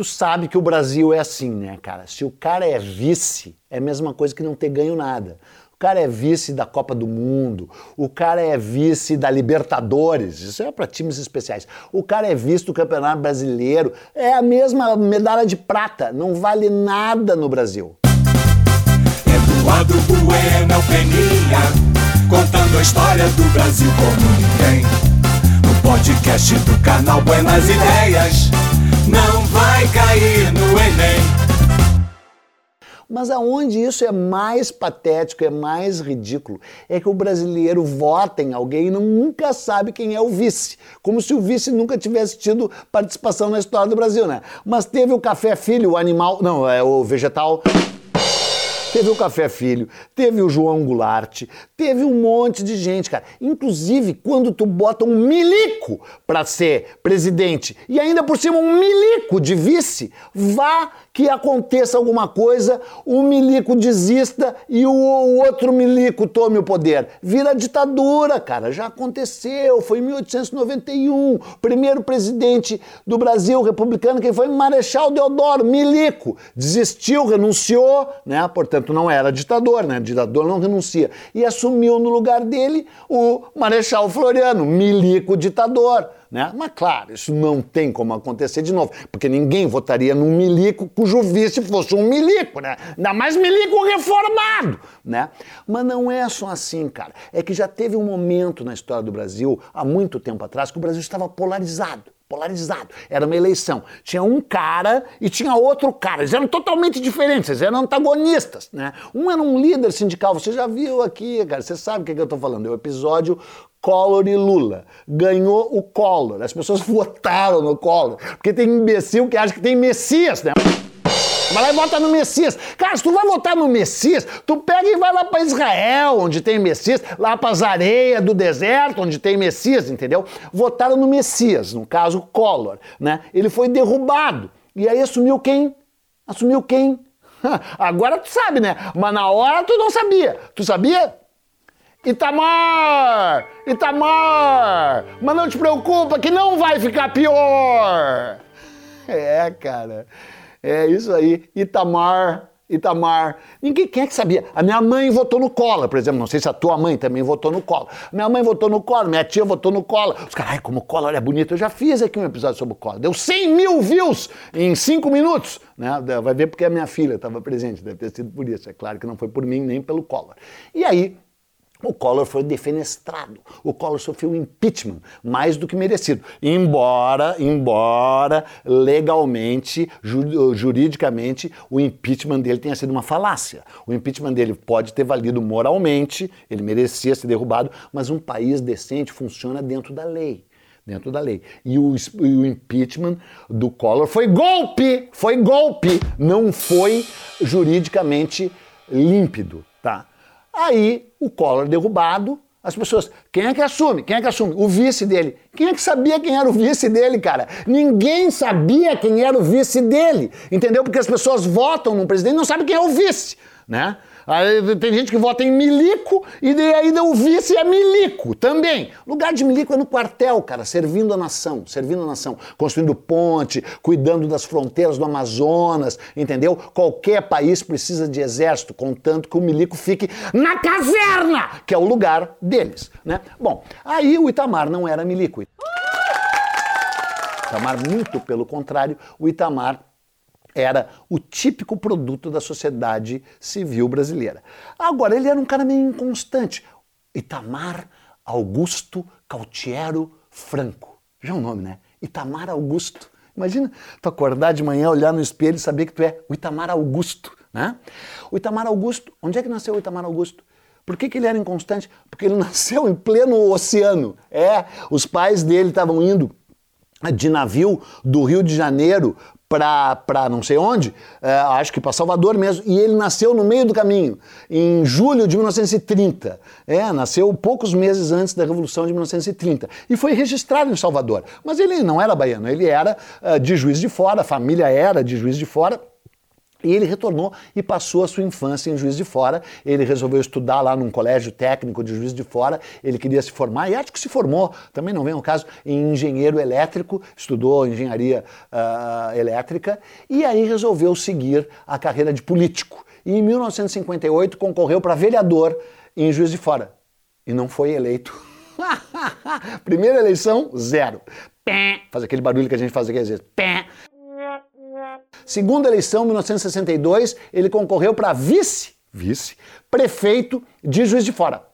Tu sabe que o Brasil é assim, né, cara? Se o cara é vice, é a mesma coisa que não ter ganho nada. O cara é vice da Copa do Mundo, o cara é vice da Libertadores, isso é para times especiais. O cara é vice do Campeonato Brasileiro, é a mesma medalha de prata, não vale nada no Brasil. Eduardo Bueno é Peninha, contando a história do Brasil como ninguém. No podcast do canal Buenas Ideias Mas aonde isso é mais patético, é mais ridículo, é que o brasileiro vota em alguém e nunca sabe quem é o vice. Como se o vice nunca tivesse tido participação na história do Brasil, né? Mas teve o café filho, o animal, não, é o vegetal Teve o Café Filho, teve o João Goulart, teve um monte de gente, cara. Inclusive, quando tu bota um milico para ser presidente e ainda por cima um milico de vice, vá que aconteça alguma coisa, o milico desista e o, o outro milico tome o poder. Vira ditadura, cara. Já aconteceu. Foi em 1891. Primeiro presidente do Brasil republicano, quem foi? Marechal Deodoro, milico. Desistiu, renunciou, né? Portanto, portanto não era ditador, né? Ditador não renuncia. E assumiu no lugar dele o Marechal Floriano, milico ditador. Né? Mas claro, isso não tem como acontecer de novo, porque ninguém votaria num milico cujo vice fosse um milico, né? Ainda mais milico reformado, né? Mas não é só assim, cara. É que já teve um momento na história do Brasil, há muito tempo atrás, que o Brasil estava polarizado polarizado. Era uma eleição. Tinha um cara e tinha outro cara. Eles eram totalmente diferentes, eles eram antagonistas, né? Um era um líder sindical, você já viu aqui, cara, você sabe o que, é que eu tô falando. É o episódio Collor e Lula. Ganhou o Collor. As pessoas votaram no Collor. Porque tem imbecil que acha que tem Messias, né? Vai lá e vota no Messias. Cara, se tu vai votar no Messias, tu pega e vai lá para Israel, onde tem Messias, lá para as areias do deserto, onde tem Messias, entendeu? Votaram no Messias, no caso Collor, né? Ele foi derrubado. E aí assumiu quem? Assumiu quem? Agora tu sabe, né? Mas na hora tu não sabia. Tu sabia? Itamar! Itamar! Mas não te preocupa que não vai ficar pior! É, cara. É isso aí, Itamar. Itamar. Ninguém, quem é que sabia? A minha mãe votou no Collor, por exemplo. Não sei se a tua mãe também votou no Collor. Minha mãe votou no Collor, minha tia votou no Collor. Os caras, ai, como o Collor é bonito. Eu já fiz aqui um episódio sobre o Collor. Deu 100 mil views em 5 minutos. Né? Vai ver porque a minha filha estava presente, deve ter sido por isso. É claro que não foi por mim nem pelo Collor. E aí, o Collor foi defenestrado. O Collor sofreu impeachment, mais do que merecido. Embora, embora legalmente, juridicamente, o impeachment dele tenha sido uma falácia. O impeachment dele pode ter valido moralmente, ele merecia ser derrubado, mas um país decente funciona dentro da lei dentro da lei. E o, e o, impeachment do Collor foi golpe, foi golpe, não foi juridicamente límpido, tá? Aí o Collor derrubado, as pessoas, quem é que assume? Quem é que assume? O vice dele. Quem é que sabia quem era o vice dele, cara? Ninguém sabia quem era o vice dele, entendeu? Porque as pessoas votam num presidente e não sabem quem é o vice, né? Aí tem gente que vota em milico e daí ainda o vice é milico também. Lugar de milico é no quartel, cara, servindo a nação, servindo a nação, construindo ponte, cuidando das fronteiras do Amazonas, entendeu? Qualquer país precisa de exército, contanto que o milico fique na caserna, que é o lugar deles, né? Bom, aí o Itamar não era milico. Itamar, muito pelo contrário, o Itamar era o típico produto da sociedade civil brasileira. Agora, ele era um cara meio inconstante. Itamar Augusto Cautiero Franco. Já é um nome, né? Itamar Augusto. Imagina tu acordar de manhã, olhar no espelho e saber que tu é o Itamar Augusto, né? O Itamar Augusto, onde é que nasceu o Itamar Augusto? Por que, que ele era inconstante? Porque ele nasceu em pleno oceano. É, os pais dele estavam indo de navio do Rio de Janeiro para não sei onde, é, acho que para Salvador mesmo, e ele nasceu no meio do caminho, em julho de 1930. É, nasceu poucos meses antes da Revolução de 1930 e foi registrado em Salvador. Mas ele não era baiano, ele era uh, de Juiz de Fora, a família era de Juiz de Fora. E ele retornou e passou a sua infância em Juiz de Fora. Ele resolveu estudar lá num colégio técnico de Juiz de Fora. Ele queria se formar e acho que se formou, também não vem ao caso, em engenheiro elétrico, estudou engenharia uh, elétrica e aí resolveu seguir a carreira de político. E em 1958 concorreu para vereador em Juiz de Fora e não foi eleito. Primeira eleição, zero. Faz aquele barulho que a gente faz aqui às vezes. Segunda eleição, 1962, ele concorreu para vice, vice, prefeito de Juiz de Fora.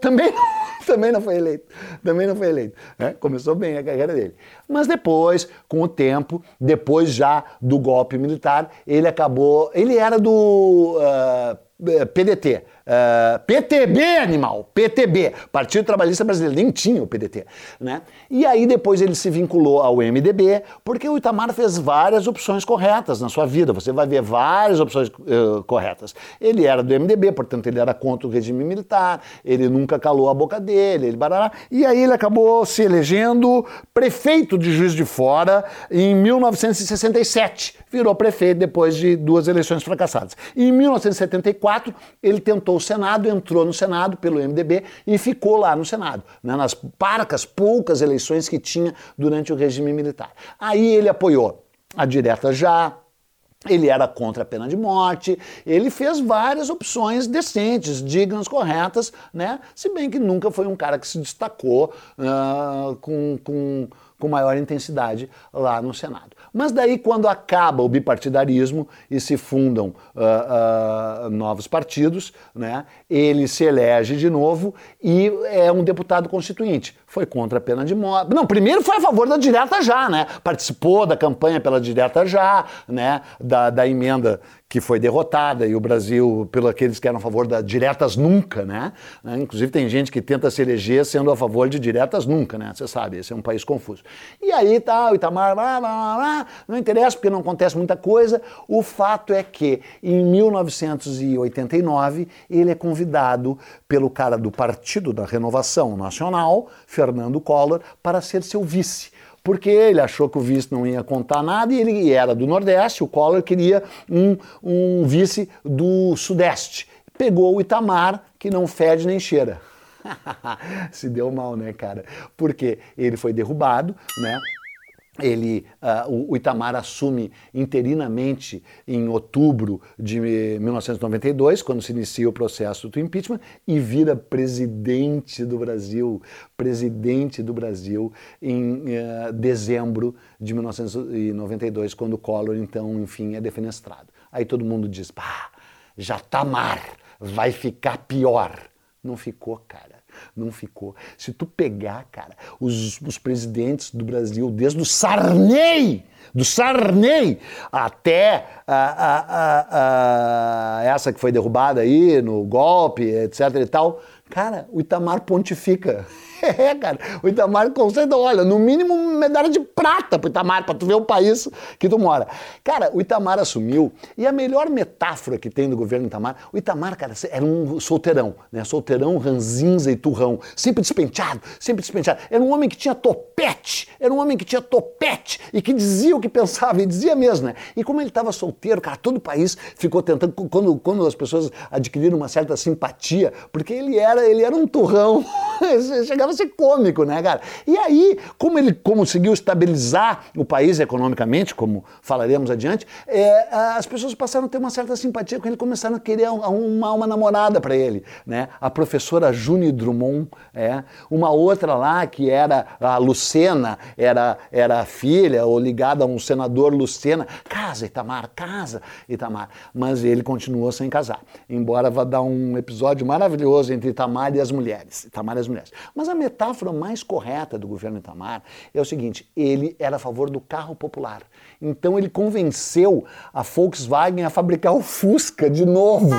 Também não, também não foi eleito. Também não foi eleito. Né? Começou bem a carreira dele. Mas depois, com o tempo, depois já do golpe militar, ele acabou. Ele era do uh, PDT, Ah, PTB, animal, PTB, Partido Trabalhista Brasileiro, nem tinha o PDT, né? E aí depois ele se vinculou ao MDB, porque o Itamar fez várias opções corretas na sua vida, você vai ver várias opções uh, corretas. Ele era do MDB, portanto ele era contra o regime militar, ele nunca calou a boca dele, ele barará, e aí ele acabou se elegendo prefeito de Juiz de Fora em 1967, virou prefeito depois de duas eleições fracassadas. E em 1974 ele tentou Senado, entrou no Senado pelo MDB e ficou lá no Senado, né, nas parcas, poucas eleições que tinha durante o regime militar. Aí ele apoiou a direta já, ele era contra a pena de morte, ele fez várias opções decentes, dignas, corretas, né? Se bem que nunca foi um cara que se destacou uh, com, com, com maior intensidade lá no Senado. Mas daí, quando acaba o bipartidarismo e se fundam uh, uh, novos partidos, né, ele se elege de novo e é um deputado constituinte. Foi contra a pena de morte. Não, primeiro foi a favor da direta já, né? Participou da campanha pela direta já, né? Da, da emenda que foi derrotada e o Brasil, pelo aqueles que eram a favor da diretas nunca, né? Inclusive tem gente que tenta se eleger sendo a favor de diretas nunca, né? Você sabe, esse é um país confuso. E aí tá, o Itamar, blá, blá, blá, não interessa porque não acontece muita coisa. O fato é que em 1989 ele é convidado pelo cara do Partido da Renovação Nacional, Fernando Collor, para ser seu vice porque ele achou que o vice não ia contar nada e ele era do Nordeste, o Collor queria um, um vice do Sudeste. Pegou o Itamar, que não fede nem cheira. Se deu mal, né, cara? Porque ele foi derrubado, né? Ele, uh, o Itamar assume interinamente em outubro de 1992, quando se inicia o processo do impeachment, e vira presidente do Brasil, presidente do Brasil em uh, dezembro de 1992, quando Collor, então, enfim, é defenestrado. Aí todo mundo diz, pá, já tá mar, vai ficar pior. Não ficou, cara não ficou. Se tu pegar, cara, os, os presidentes do Brasil, desde o Sarney, do Sarney até a, a, a, essa que foi derrubada aí no golpe, etc e tal, cara, o Itamar pontifica. É, cara. O Itamar consegue, olha, no mínimo medalha de prata pro Itamar, pra tu ver o país que tu mora. Cara, o Itamar assumiu, e a melhor metáfora que tem do governo Itamar, o Itamar, cara, era um solteirão, né? Solteirão, ranzinza e turrão, sempre despenteado, sempre despenteado. Era um homem que tinha topete, era um homem que tinha topete e que dizia o que pensava, e dizia mesmo, né? E como ele estava solteiro, cara, todo o país ficou tentando, quando, quando as pessoas adquiriram uma certa simpatia, porque ele era, ele era um turrão, chegava a ser cômico, né, cara? E aí, como ele conseguiu estabilizar o país economicamente, como falaremos adiante, é, as pessoas passaram a ter uma certa simpatia com ele, começaram a querer arrumar uma namorada para ele, né? A professora Juni Drummond, é, uma outra lá que era a Lucena, era, era filha ou ligada um senador Lucena. Casa, Itamar, casa, Itamar. Mas ele continuou sem casar, embora vá dar um episódio maravilhoso entre Itamar e as mulheres. Itamar e as mulheres. Mas a metáfora mais correta do governo Itamar é o seguinte: ele era a favor do carro popular. Então ele convenceu a Volkswagen a fabricar o Fusca de novo.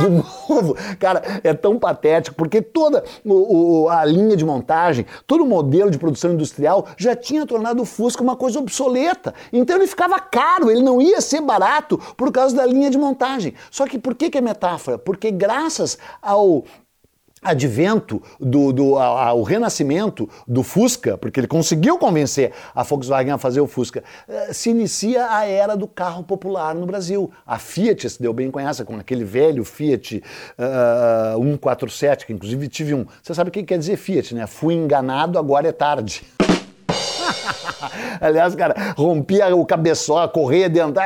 De novo. Cara, é tão patético, porque toda o, o, a linha de montagem, todo o modelo de produção industrial já tinha tornado o Fusca uma coisa obsoleta. Então ele ficava caro, ele não ia ser barato por causa da linha de montagem. Só que por que, que é metáfora? Porque graças ao advento do, do a, a, o renascimento do Fusca, porque ele conseguiu convencer a Volkswagen a fazer o Fusca, eh, se inicia a era do carro popular no Brasil. A Fiat se deu bem com essa, com aquele velho Fiat uh, 147, que inclusive tive um. Você sabe o que quer dizer Fiat, né? Fui enganado, agora é tarde. Aliás, cara, rompia o cabeçó, a correia dental.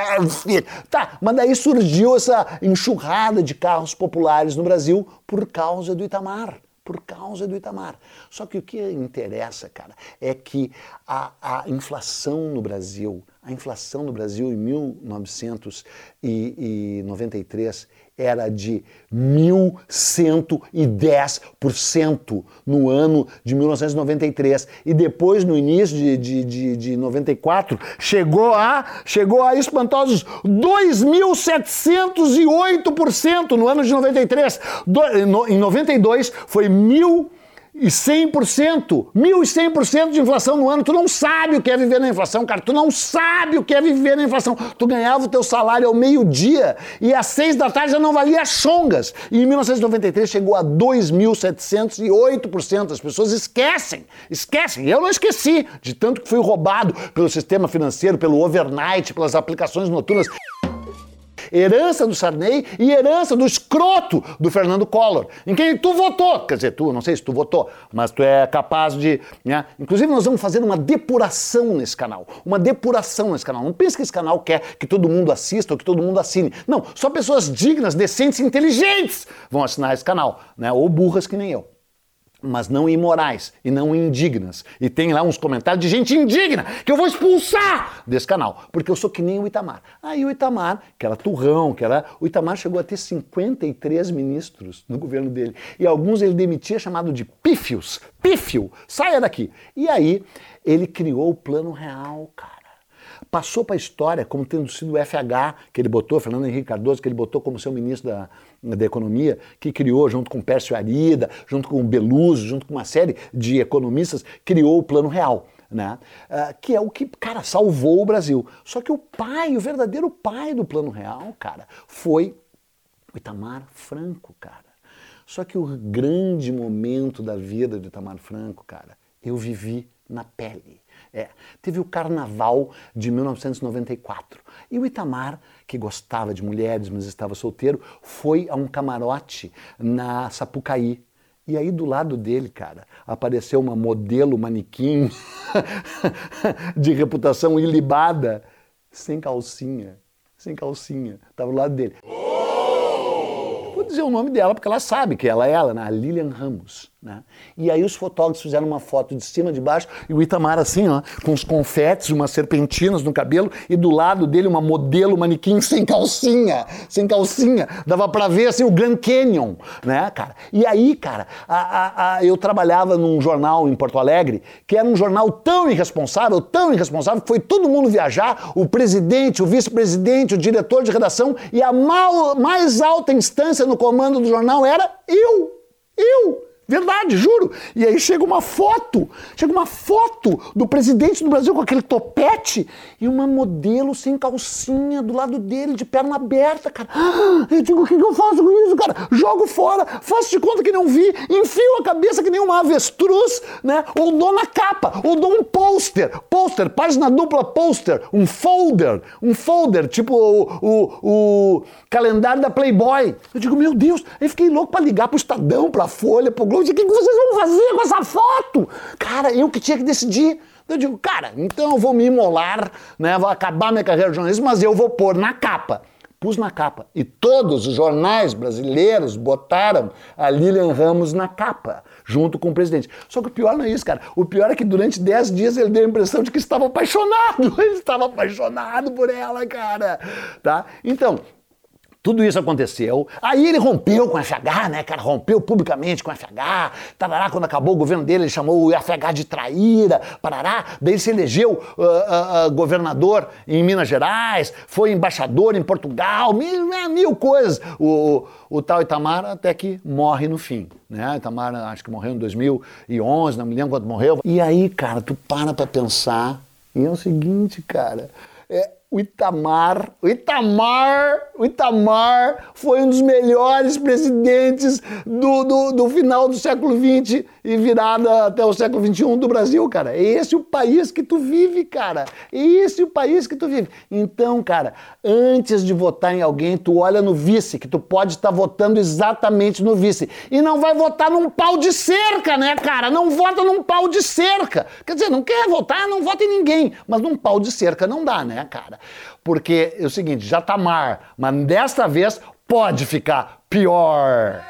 Tá, mas daí surgiu essa enxurrada de carros populares no Brasil por causa do Itamar por causa do Itamar. Só que o que interessa, cara, é que a, a inflação no Brasil, a inflação no Brasil em 1993 era de 1.110% no ano de 1993. E depois, no início de, de, de, de 94, chegou a, chegou a espantosos 2.708% no ano de 93. Do, no, em 92 foi 1.000 e 100%, 1.100% de inflação no ano. Tu não sabe o que é viver na inflação, cara. Tu não sabe o que é viver na inflação. Tu ganhava o teu salário ao meio-dia e às seis da tarde já não valia chongas. E em 1993 chegou a 2.708%. As pessoas esquecem, esquecem. Eu não esqueci de tanto que fui roubado pelo sistema financeiro, pelo overnight, pelas aplicações noturnas herança do Sarney e herança do escroto do Fernando Collor, em quem tu votou. Quer dizer, tu, não sei se tu votou, mas tu é capaz de. Né? Inclusive, nós vamos fazer uma depuração nesse canal. Uma depuração nesse canal. Não pense que esse canal quer que todo mundo assista ou que todo mundo assine. Não, só pessoas dignas, decentes e inteligentes vão assinar esse canal, né? Ou burras que nem eu mas não imorais e não indignas. E tem lá uns comentários de gente indigna que eu vou expulsar desse canal, porque eu sou que nem o Itamar. Aí o Itamar, que era turrão, que era. O Itamar chegou a ter 53 ministros no governo dele. E alguns ele demitia chamado de pífios. Pífio, saia daqui. E aí ele criou o plano real, cara passou para a história como tendo sido o FH que ele botou, Fernando Henrique Cardoso, que ele botou como seu ministro da, da Economia, que criou, junto com Pércio Arida, junto com Beluso, junto com uma série de economistas, criou o Plano Real. Né? Uh, que é o que, cara, salvou o Brasil. Só que o pai, o verdadeiro pai do Plano Real, cara, foi o Itamar Franco, cara. Só que o grande momento da vida do Itamar Franco, cara, eu vivi na pele. É, teve o Carnaval de 1994. E o Itamar, que gostava de mulheres, mas estava solteiro, foi a um camarote na Sapucaí. E aí do lado dele, cara, apareceu uma modelo manequim de reputação ilibada, sem calcinha, sem calcinha, estava do lado dele. Vou dizer o nome dela porque ela sabe que ela é ela, né? A Lilian Ramos. Né? E aí os fotógrafos fizeram uma foto de cima de baixo e o Itamar assim, ó, com os confetes, umas serpentinas no cabelo e do lado dele uma modelo manequim sem calcinha, sem calcinha, dava para ver assim o Grand Canyon, né, cara? E aí, cara, a, a, a, eu trabalhava num jornal em Porto Alegre que era um jornal tão irresponsável, tão irresponsável que foi todo mundo viajar, o presidente, o vice-presidente, o diretor de redação e a mal, mais alta instância no comando do jornal era eu, eu. Verdade, juro. E aí chega uma foto, chega uma foto do presidente do Brasil com aquele topete e uma modelo sem calcinha do lado dele, de perna aberta, cara. Eu digo, o que eu faço com isso, cara? Jogo fora, faço de conta que não vi, enfio a cabeça que nem uma avestruz, né? Ou dou na capa, ou dou um pôster, pôster, página dupla pôster, um folder, um folder, tipo o, o, o calendário da Playboy. Eu digo, meu Deus, aí fiquei louco para ligar pro Estadão, pra Folha, pro Globo o que vocês vão fazer com essa foto? Cara, eu que tinha que decidir. Eu digo, cara, então eu vou me imolar, né? Vou acabar minha carreira de jornalismo, mas eu vou pôr na capa. Pus na capa. E todos os jornais brasileiros botaram a Lilian Ramos na capa, junto com o presidente. Só que o pior não é isso, cara. O pior é que durante 10 dias ele deu a impressão de que estava apaixonado. Ele estava apaixonado por ela, cara. Tá? Então, tudo isso aconteceu. Aí ele rompeu com o FH, né, cara? Rompeu publicamente com o FH. Tarará, quando acabou o governo dele, ele chamou o FH de traíra. Parará. Daí ele se elegeu uh, uh, uh, governador em Minas Gerais, foi embaixador em Portugal, mil, né, mil coisas. O, o, o, tal Itamar até que morre no fim. Né? Itamar acho que morreu em 2011, não me lembro quando morreu. E aí, cara, tu para pra pensar e é o seguinte, cara. É, o Itamar, o Itamar, o Itamar foi um dos melhores presidentes do, do, do, final do século XX e virada até o século XXI do Brasil, cara. É esse o país que tu vive, cara. É esse o país que tu vive. Então, cara, antes de votar em alguém, tu olha no vice, que tu pode estar tá votando exatamente no vice. E não vai votar num pau de cerca, né, cara? Não vota num pau de cerca. Quer dizer, não quer votar, não vota em ninguém. Mas num pau de cerca não dá, né, cara? Porque é o seguinte, já tá mar, mas desta vez pode ficar pior.